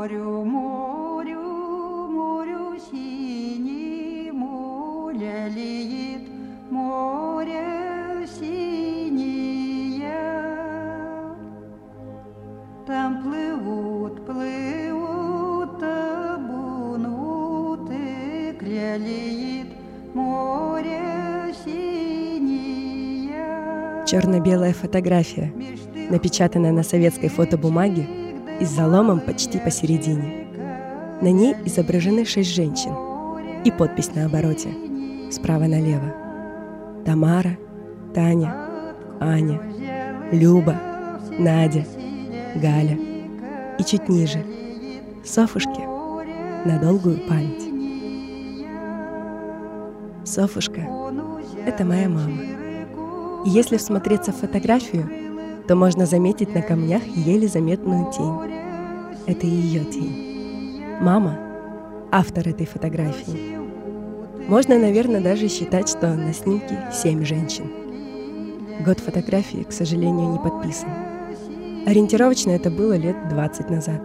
морю, морю, морю синему лелеет море синее. Там плывут, плывут, табун утык лелеет море синее. Черно-белая фотография, напечатанная на советской фотобумаге и с заломом почти посередине. На ней изображены шесть женщин и подпись на обороте, справа налево. Тамара, Таня, Аня, Люба, Надя, Галя. И чуть ниже — Софушке на долгую память. Софушка — это моя мама. И если всмотреться в фотографию, то можно заметить на камнях еле заметную тень. Это ее тень. Мама — автор этой фотографии. Можно, наверное, даже считать, что на снимке семь женщин. Год фотографии, к сожалению, не подписан. Ориентировочно это было лет 20 назад.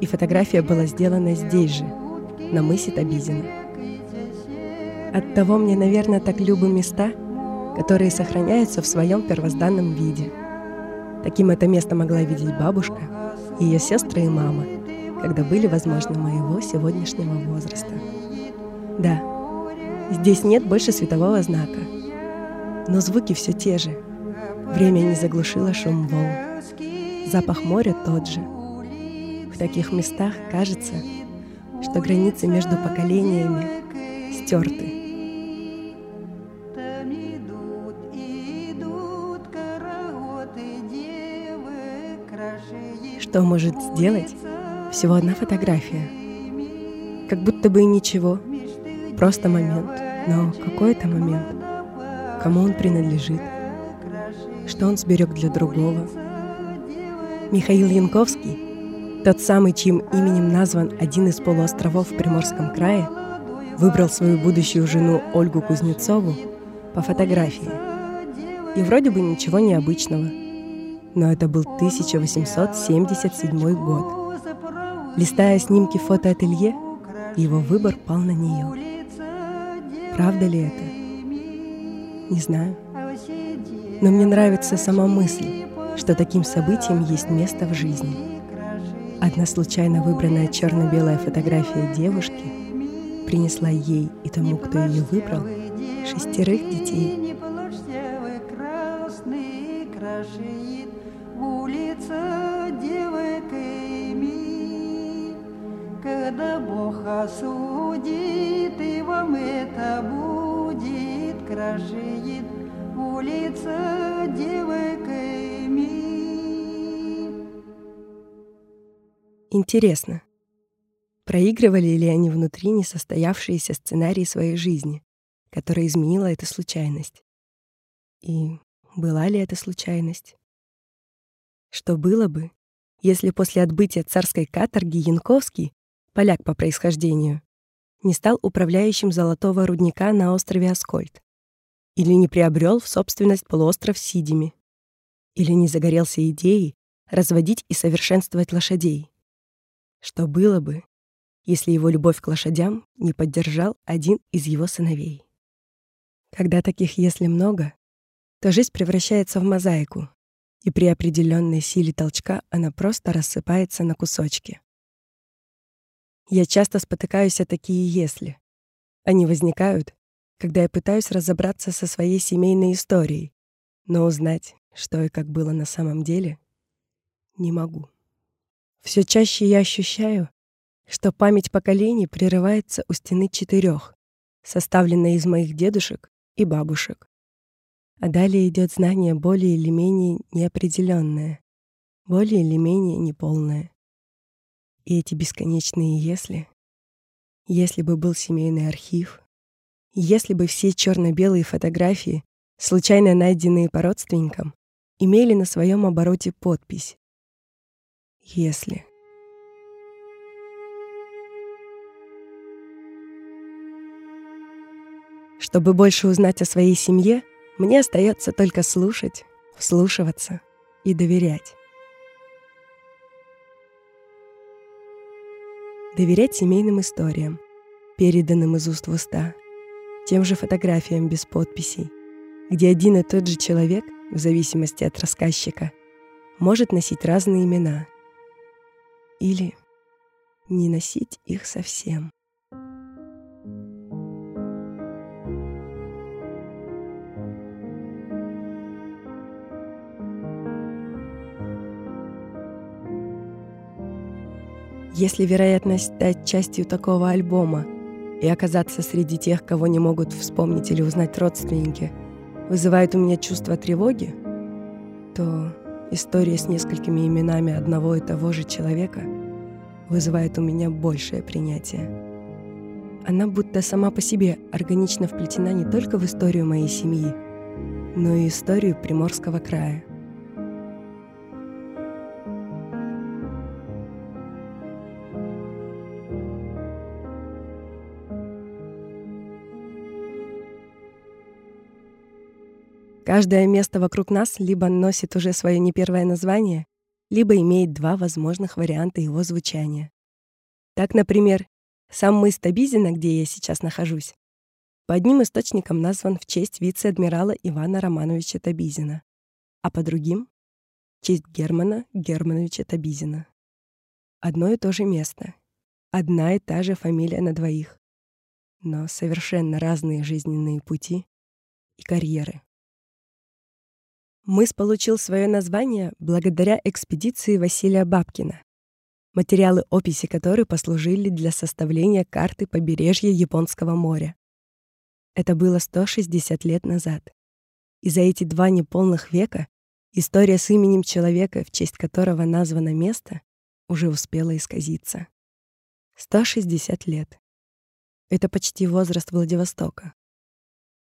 И фотография была сделана здесь же, на мысе Табизина. Оттого мне, наверное, так любы места, которые сохраняются в своем первозданном виде. Таким это место могла видеть бабушка, ее сестры и мама, когда были, возможно, моего сегодняшнего возраста. Да, здесь нет больше светового знака, но звуки все те же. Время не заглушило шум волн. Запах моря тот же. В таких местах кажется, что границы между поколениями стерты. Что может сделать всего одна фотография? Как будто бы и ничего, просто момент. Но какой это момент? Кому он принадлежит? Что он сберег для другого? Михаил Янковский, тот самый, чьим именем назван один из полуостровов в Приморском крае, выбрал свою будущую жену Ольгу Кузнецову по фотографии. И вроде бы ничего необычного. Но это был 1877 год. Листая снимки фотоателье, его выбор пал на нее. Правда ли это? Не знаю. Но мне нравится сама мысль, что таким событиям есть место в жизни. Одна случайно выбранная черно-белая фотография девушки принесла ей и тому, кто ее выбрал, шестерых детей. Крашит, улица девоками. Интересно, проигрывали ли они внутри несостоявшиеся сценарии своей жизни, которые изменила эта случайность? И была ли это случайность? Что было бы, если после отбытия царской каторги Янковский, поляк по происхождению, не стал управляющим золотого рудника на острове Аскольд? Или не приобрел в собственность полуостров Сидими? Или не загорелся идеей разводить и совершенствовать лошадей? Что было бы, если его любовь к лошадям не поддержал один из его сыновей? Когда таких «если» много, то жизнь превращается в мозаику, и при определенной силе толчка она просто рассыпается на кусочки. Я часто спотыкаюсь о такие «если». Они возникают, когда я пытаюсь разобраться со своей семейной историей, но узнать, что и как было на самом деле, не могу. Все чаще я ощущаю, что память поколений прерывается у стены четырех, составленной из моих дедушек и бабушек. А далее идет знание более или менее неопределенное, более или менее неполное. И эти бесконечные «если», если бы был семейный архив, если бы все черно-белые фотографии, случайно найденные по родственникам, имели на своем обороте подпись «Если». Чтобы больше узнать о своей семье, мне остается только слушать, вслушиваться и доверять. доверять семейным историям, переданным из уст в уста, тем же фотографиям без подписей, где один и тот же человек, в зависимости от рассказчика, может носить разные имена или не носить их совсем. Если вероятность стать частью такого альбома и оказаться среди тех, кого не могут вспомнить или узнать родственники, вызывает у меня чувство тревоги, то история с несколькими именами одного и того же человека вызывает у меня большее принятие. Она будто сама по себе органично вплетена не только в историю моей семьи, но и историю Приморского края. Каждое место вокруг нас либо носит уже свое не первое название, либо имеет два возможных варианта его звучания. Так, например, сам мыс Табизина, где я сейчас нахожусь, по одним источникам назван в честь вице-адмирала Ивана Романовича Табизина, а по другим — в честь Германа Германовича Табизина. Одно и то же место, одна и та же фамилия на двоих, но совершенно разные жизненные пути и карьеры. Мыс получил свое название благодаря экспедиции Василия Бабкина, материалы описи которой послужили для составления карты побережья Японского моря. Это было 160 лет назад. И за эти два неполных века история с именем человека, в честь которого названо место, уже успела исказиться. 160 лет. Это почти возраст Владивостока.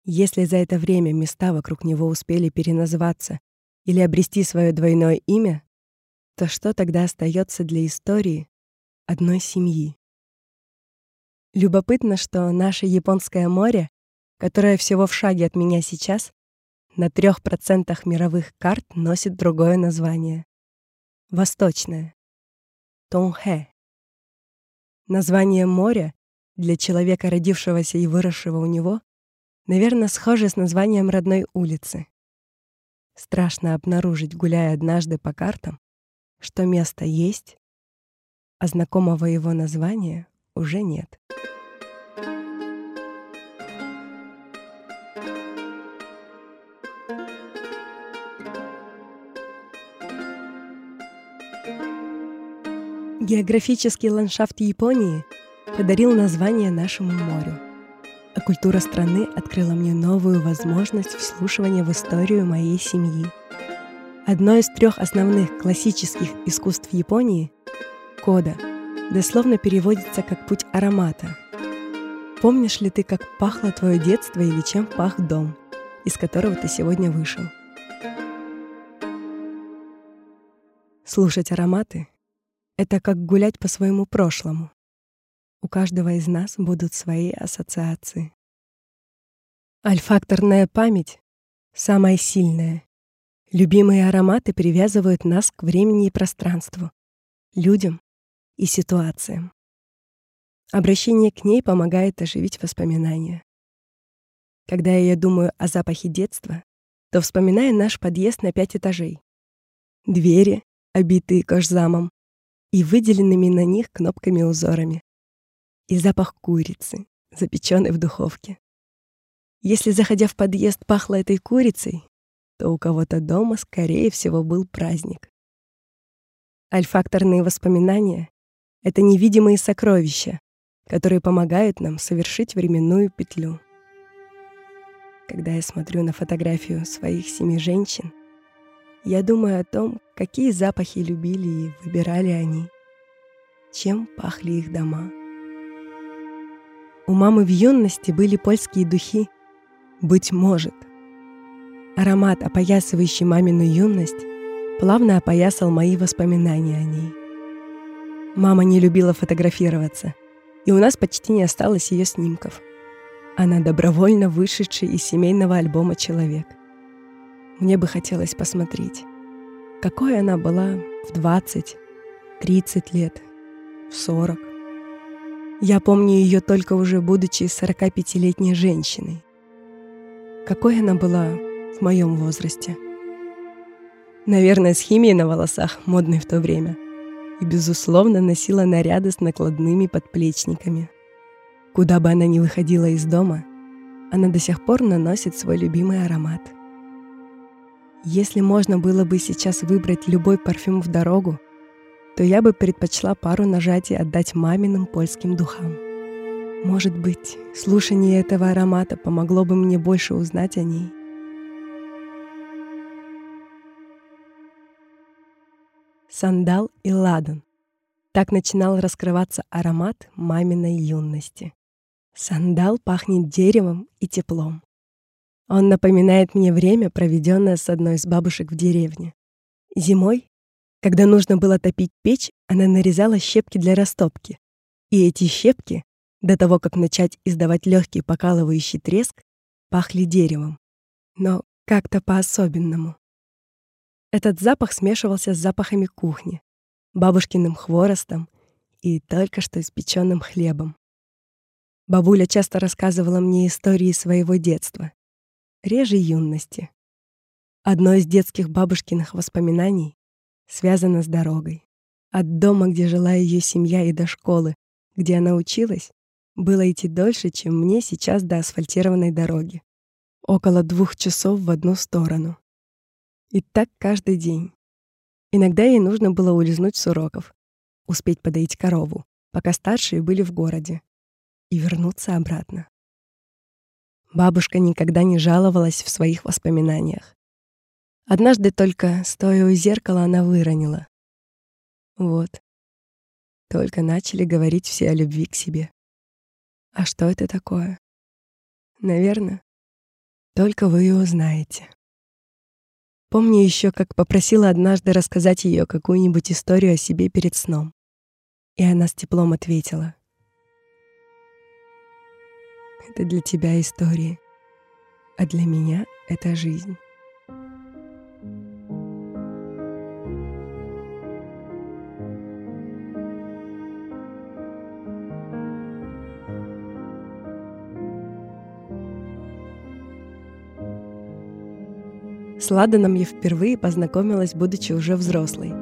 Если за это время места вокруг него успели переназваться или обрести свое двойное имя, то что тогда остается для истории одной семьи? Любопытно, что наше Японское море, которое всего в шаге от меня сейчас, на трех процентах мировых карт носит другое название. Восточное. Тонхэ. Название моря для человека, родившегося и выросшего у него, Наверное, схоже с названием родной улицы. Страшно обнаружить, гуляя однажды по картам, что место есть, а знакомого его названия уже нет. Географический ландшафт Японии подарил название нашему морю — культура страны открыла мне новую возможность вслушивания в историю моей семьи. Одно из трех основных классических искусств Японии — кода, дословно переводится как «путь аромата». Помнишь ли ты, как пахло твое детство или чем пах дом, из которого ты сегодня вышел? Слушать ароматы — это как гулять по своему прошлому. У каждого из нас будут свои ассоциации. Альфакторная память — самая сильная. Любимые ароматы привязывают нас к времени и пространству, людям и ситуациям. Обращение к ней помогает оживить воспоминания. Когда я думаю о запахе детства, то вспоминаю наш подъезд на пять этажей. Двери, обитые кожзамом, и выделенными на них кнопками-узорами и запах курицы, запеченной в духовке. Если, заходя в подъезд, пахло этой курицей, то у кого-то дома, скорее всего, был праздник. Альфакторные воспоминания — это невидимые сокровища, которые помогают нам совершить временную петлю. Когда я смотрю на фотографию своих семи женщин, я думаю о том, какие запахи любили и выбирали они, чем пахли их дома. У мамы в юности были польские духи «Быть может». Аромат, опоясывающий мамину юность, плавно опоясал мои воспоминания о ней. Мама не любила фотографироваться, и у нас почти не осталось ее снимков. Она добровольно вышедший из семейного альбома человек. Мне бы хотелось посмотреть, какой она была в 20, 30 лет, в 40. Я помню ее только уже будучи 45-летней женщиной. Какой она была в моем возрасте? Наверное, с химией на волосах, модной в то время. И, безусловно, носила наряды с накладными подплечниками. Куда бы она ни выходила из дома, она до сих пор наносит свой любимый аромат. Если можно было бы сейчас выбрать любой парфюм в дорогу, то я бы предпочла пару нажатий отдать маминым польским духам. Может быть, слушание этого аромата помогло бы мне больше узнать о ней. Сандал и ладан. Так начинал раскрываться аромат маминой юности. Сандал пахнет деревом и теплом. Он напоминает мне время, проведенное с одной из бабушек в деревне. Зимой когда нужно было топить печь, она нарезала щепки для растопки. И эти щепки, до того, как начать издавать легкий покалывающий треск, пахли деревом. Но как-то по-особенному. Этот запах смешивался с запахами кухни, бабушкиным хворостом и только что испеченным хлебом. Бабуля часто рассказывала мне истории своего детства, реже юности. Одно из детских бабушкиных воспоминаний связана с дорогой. От дома, где жила ее семья, и до школы, где она училась, было идти дольше, чем мне сейчас до асфальтированной дороги. Около двух часов в одну сторону. И так каждый день. Иногда ей нужно было улизнуть с уроков, успеть подоить корову, пока старшие были в городе, и вернуться обратно. Бабушка никогда не жаловалась в своих воспоминаниях. Однажды только, стоя у зеркала, она выронила. Вот. Только начали говорить все о любви к себе. А что это такое? Наверное, только вы и узнаете. Помню еще, как попросила однажды рассказать ее какую-нибудь историю о себе перед сном. И она с теплом ответила. Это для тебя истории, а для меня это жизнь. С Ладаном я впервые познакомилась, будучи уже взрослой.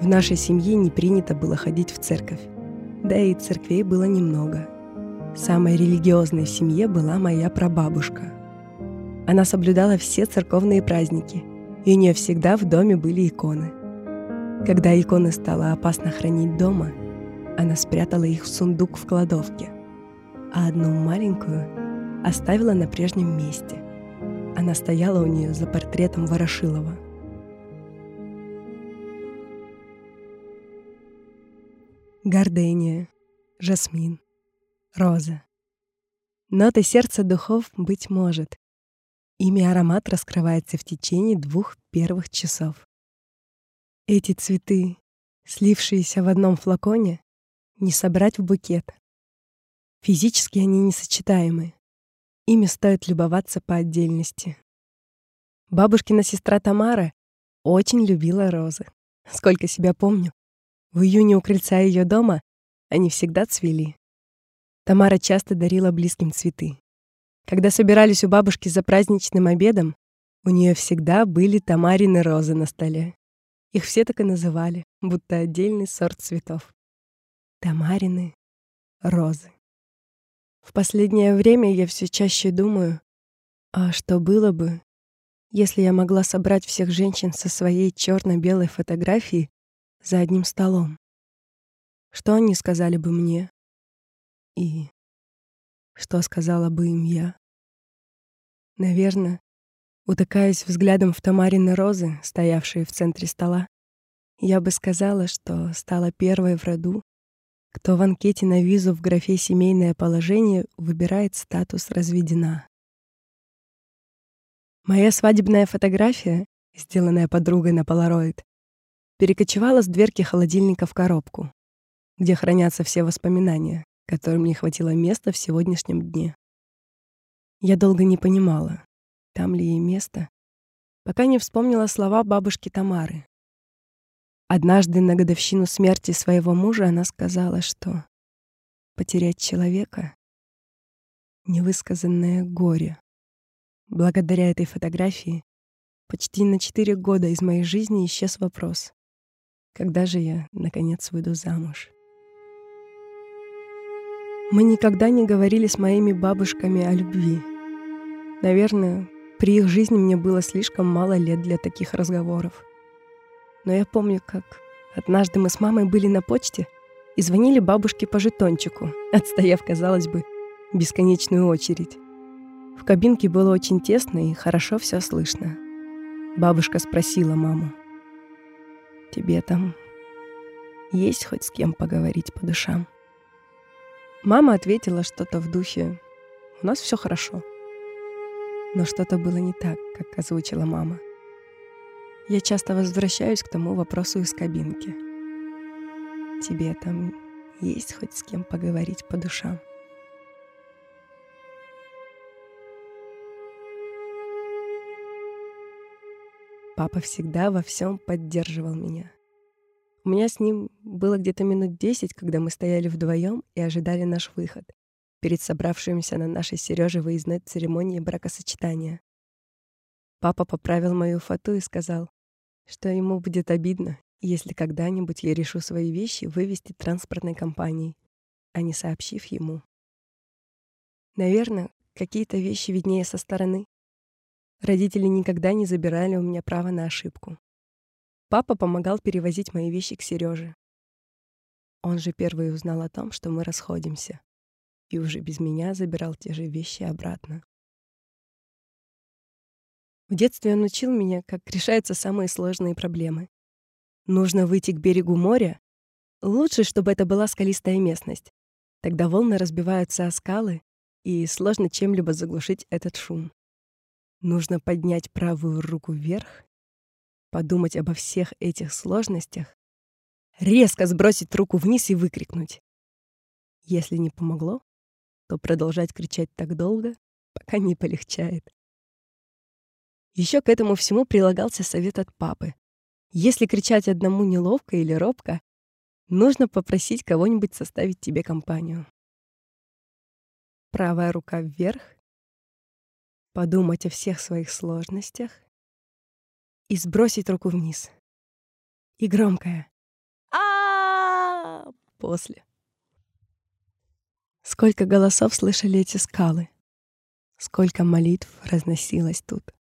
В нашей семье не принято было ходить в церковь. Да и церквей было немного. Самой религиозной в семье была моя прабабушка. Она соблюдала все церковные праздники, и у нее всегда в доме были иконы. Когда иконы стало опасно хранить дома, она спрятала их в сундук в кладовке, а одну маленькую оставила на прежнем месте – она стояла у нее за портретом Ворошилова. Гордыня, жасмин, роза. Ноты сердца духов, быть может. Ими аромат раскрывается в течение двух первых часов. Эти цветы, слившиеся в одном флаконе, не собрать в букет. Физически они несочетаемы, Ими стоит любоваться по отдельности. Бабушкина сестра Тамара очень любила розы. Сколько себя помню, в июне у крыльца ее дома они всегда цвели. Тамара часто дарила близким цветы. Когда собирались у бабушки за праздничным обедом, у нее всегда были тамарины розы на столе. Их все так и называли, будто отдельный сорт цветов. Тамарины розы. В последнее время я все чаще думаю, а что было бы, если я могла собрать всех женщин со своей черно-белой фотографией за одним столом? Что они сказали бы мне? И что сказала бы им я? Наверное, утыкаясь взглядом в Тамарины розы, стоявшие в центре стола, я бы сказала, что стала первой в роду, кто в анкете на визу в графе «Семейное положение» выбирает статус «Разведена». Моя свадебная фотография, сделанная подругой на полароид, перекочевала с дверки холодильника в коробку, где хранятся все воспоминания, которым не хватило места в сегодняшнем дне. Я долго не понимала, там ли ей место, пока не вспомнила слова бабушки Тамары, Однажды на годовщину смерти своего мужа она сказала, что потерять человека — невысказанное горе. Благодаря этой фотографии почти на четыре года из моей жизни исчез вопрос, когда же я, наконец, выйду замуж. Мы никогда не говорили с моими бабушками о любви. Наверное, при их жизни мне было слишком мало лет для таких разговоров. Но я помню, как однажды мы с мамой были на почте и звонили бабушке по жетончику, отстояв, казалось бы, бесконечную очередь. В кабинке было очень тесно и хорошо все слышно. Бабушка спросила маму, «Тебе там есть хоть с кем поговорить по душам?» Мама ответила что-то в духе «У нас все хорошо». Но что-то было не так, как озвучила мама. Я часто возвращаюсь к тому вопросу из кабинки. Тебе там есть хоть с кем поговорить по душам? Папа всегда во всем поддерживал меня. У меня с ним было где-то минут десять, когда мы стояли вдвоем и ожидали наш выход перед собравшимся на нашей Сереже выездной церемонии бракосочетания. Папа поправил мою фату и сказал, что ему будет обидно, если когда-нибудь я решу свои вещи вывести транспортной компанией, а не сообщив ему. Наверное, какие-то вещи виднее со стороны. Родители никогда не забирали у меня право на ошибку. Папа помогал перевозить мои вещи к Сереже. Он же первый узнал о том, что мы расходимся и уже без меня забирал те же вещи обратно. В детстве он учил меня, как решаются самые сложные проблемы. Нужно выйти к берегу моря. Лучше, чтобы это была скалистая местность. Тогда волны разбиваются о скалы, и сложно чем-либо заглушить этот шум. Нужно поднять правую руку вверх, подумать обо всех этих сложностях, резко сбросить руку вниз и выкрикнуть. Если не помогло, то продолжать кричать так долго, пока не полегчает. Еще к этому всему прилагался совет от папы. Если кричать одному неловко или робко, нужно попросить кого-нибудь составить тебе компанию. Правая рука вверх, подумать о всех своих сложностях и сбросить руку вниз. И громкое а после. Сколько голосов слышали эти скалы, сколько молитв разносилось тут.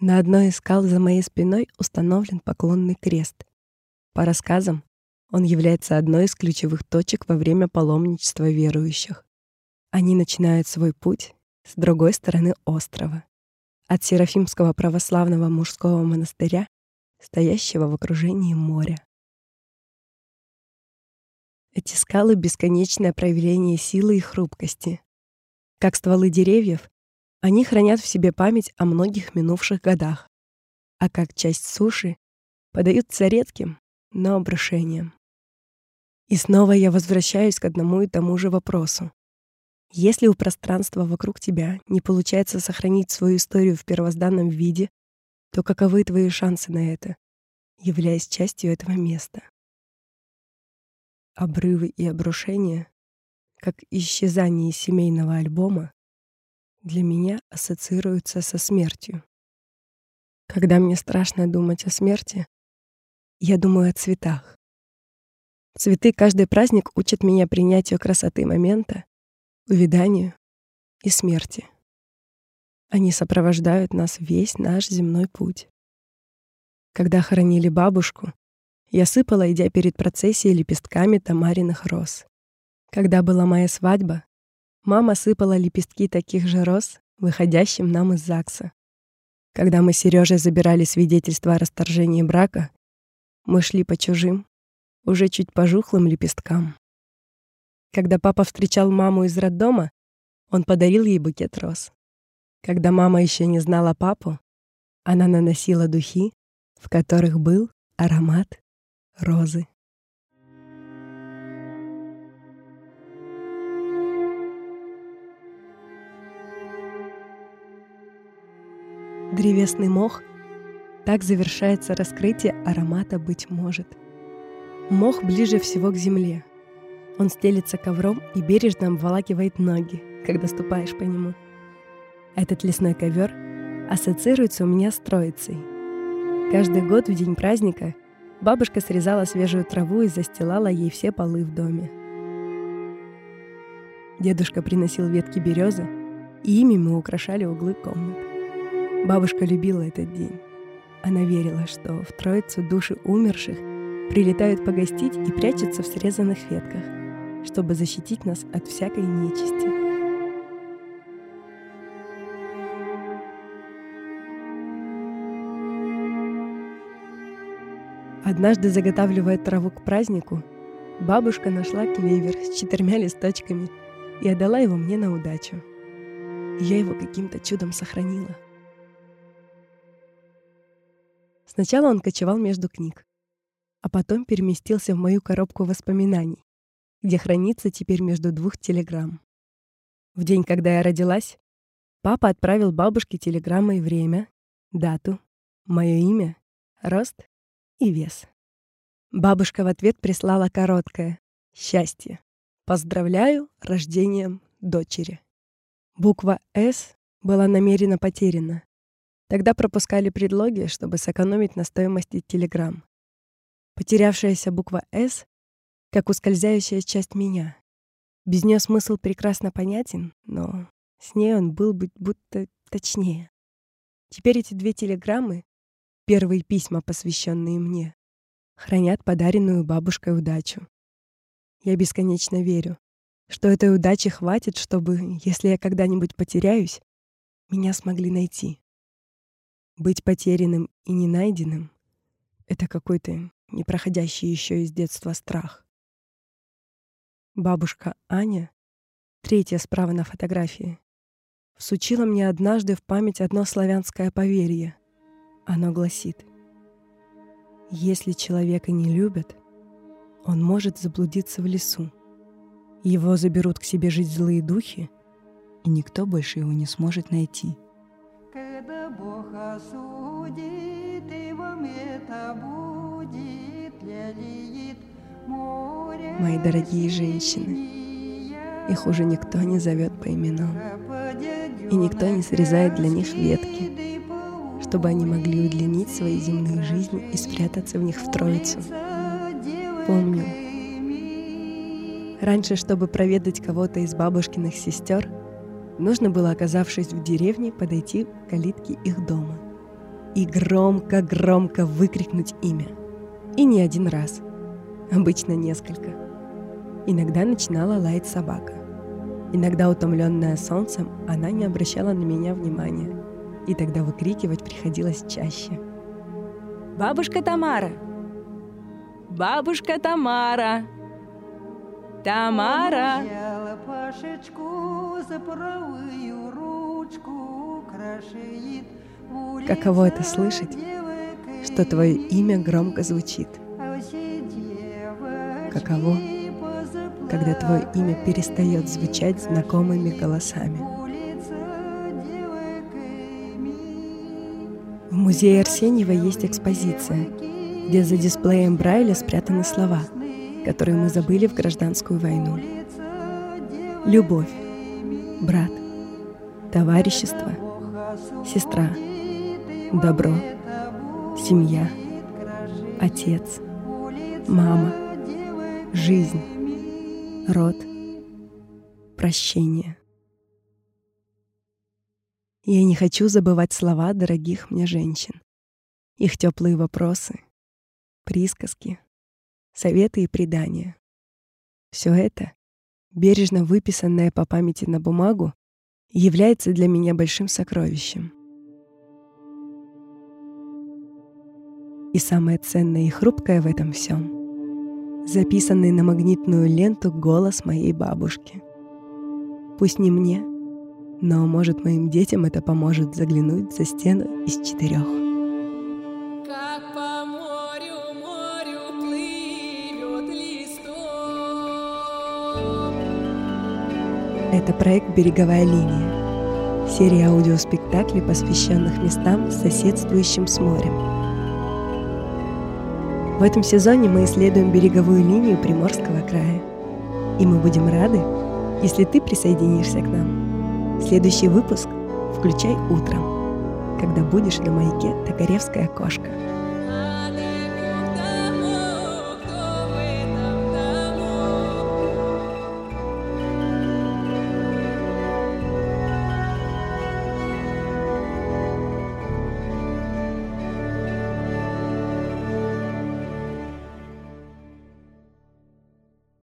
На одной из скал за моей спиной установлен поклонный крест. По рассказам, он является одной из ключевых точек во время паломничества верующих. Они начинают свой путь с другой стороны острова, от Серафимского православного мужского монастыря, стоящего в окружении моря. Эти скалы — бесконечное проявление силы и хрупкости. Как стволы деревьев, они хранят в себе память о многих минувших годах, а как часть суши подаются редким, но обрушением. И снова я возвращаюсь к одному и тому же вопросу. Если у пространства вокруг тебя не получается сохранить свою историю в первозданном виде, то каковы твои шансы на это, являясь частью этого места? Обрывы и обрушения, как исчезание семейного альбома, для меня ассоциируются со смертью. Когда мне страшно думать о смерти, я думаю о цветах. Цветы каждый праздник учат меня принятию красоты момента, увяданию и смерти. Они сопровождают нас весь наш земной путь. Когда хоронили бабушку, я сыпала, идя перед процессией лепестками тамариных роз. Когда была моя свадьба, мама сыпала лепестки таких же роз, выходящим нам из ЗАГСа. Когда мы с Сережей забирали свидетельство о расторжении брака, мы шли по чужим, уже чуть пожухлым лепесткам. Когда папа встречал маму из роддома, он подарил ей букет роз. Когда мама еще не знала папу, она наносила духи, в которых был аромат розы. Древесный мох — так завершается раскрытие аромата «Быть может». Мох ближе всего к земле. Он стелится ковром и бережно обволакивает ноги, когда ступаешь по нему. Этот лесной ковер ассоциируется у меня с Троицей. Каждый год в день праздника бабушка срезала свежую траву и застилала ей все полы в доме. Дедушка приносил ветки березы, и ими мы украшали углы комнат. Бабушка любила этот день. Она верила, что в Троицу души умерших прилетают погостить и прячутся в срезанных ветках, чтобы защитить нас от всякой нечисти. Однажды, заготавливая траву к празднику, бабушка нашла клевер с четырьмя листочками и отдала его мне на удачу. я его каким-то чудом сохранила. Сначала он кочевал между книг, а потом переместился в мою коробку воспоминаний, где хранится теперь между двух телеграмм. В день, когда я родилась, папа отправил бабушке телеграммой время, дату, мое имя, рост и вес. Бабушка в ответ прислала короткое «Счастье! Поздравляю рождением дочери!» Буква «С» была намеренно потеряна. Тогда пропускали предлоги, чтобы сэкономить на стоимости телеграмм. Потерявшаяся буква «С» как ускользающая часть меня. Без нее смысл прекрасно понятен, но с ней он был быть будто точнее. Теперь эти две телеграммы, первые письма, посвященные мне, хранят подаренную бабушкой удачу. Я бесконечно верю, что этой удачи хватит, чтобы, если я когда-нибудь потеряюсь, меня смогли найти. Быть потерянным и не найденным — это какой-то не проходящий еще из детства страх. Бабушка Аня, третья справа на фотографии, всучила мне однажды в память одно славянское поверье. Оно гласит, «Если человека не любят, он может заблудиться в лесу. Его заберут к себе жить злые духи, и никто больше его не сможет найти». Когда Бог осудит, и вам это будет, Мои дорогие женщины, их уже никто не зовет по именам, и никто не срезает для них ветки, чтобы они могли удлинить свои земные жизни и спрятаться в них в Троицу. Помню, раньше, чтобы проведать кого-то из бабушкиных сестер, нужно было, оказавшись в деревне, подойти к калитке их дома и громко-громко выкрикнуть имя — и не один раз. Обычно несколько. Иногда начинала лаять собака. Иногда, утомленная солнцем, она не обращала на меня внимания. И тогда выкрикивать приходилось чаще. «Бабушка Тамара! Бабушка Тамара! Тамара!» Каково это слышать? что твое имя громко звучит. Каково, когда твое имя перестает звучать знакомыми голосами. В музее Арсеньева есть экспозиция, где за дисплеем Брайля спрятаны слова, которые мы забыли в гражданскую войну. Любовь, брат, товарищество, сестра, добро — семья, отец, мама, жизнь, род, прощение. Я не хочу забывать слова дорогих мне женщин, их теплые вопросы, присказки, советы и предания. Все это, бережно выписанное по памяти на бумагу, является для меня большим сокровищем — И самое ценное и хрупкое в этом всем — записанный на магнитную ленту голос моей бабушки. Пусть не мне, но, может, моим детям это поможет заглянуть за стену из четырех. Это проект «Береговая линия» — серия аудиоспектаклей, посвященных местам, соседствующим с морем. В этом сезоне мы исследуем береговую линию Приморского края. И мы будем рады, если ты присоединишься к нам. Следующий выпуск включай утром, когда будешь на маяке «Токаревская кошка».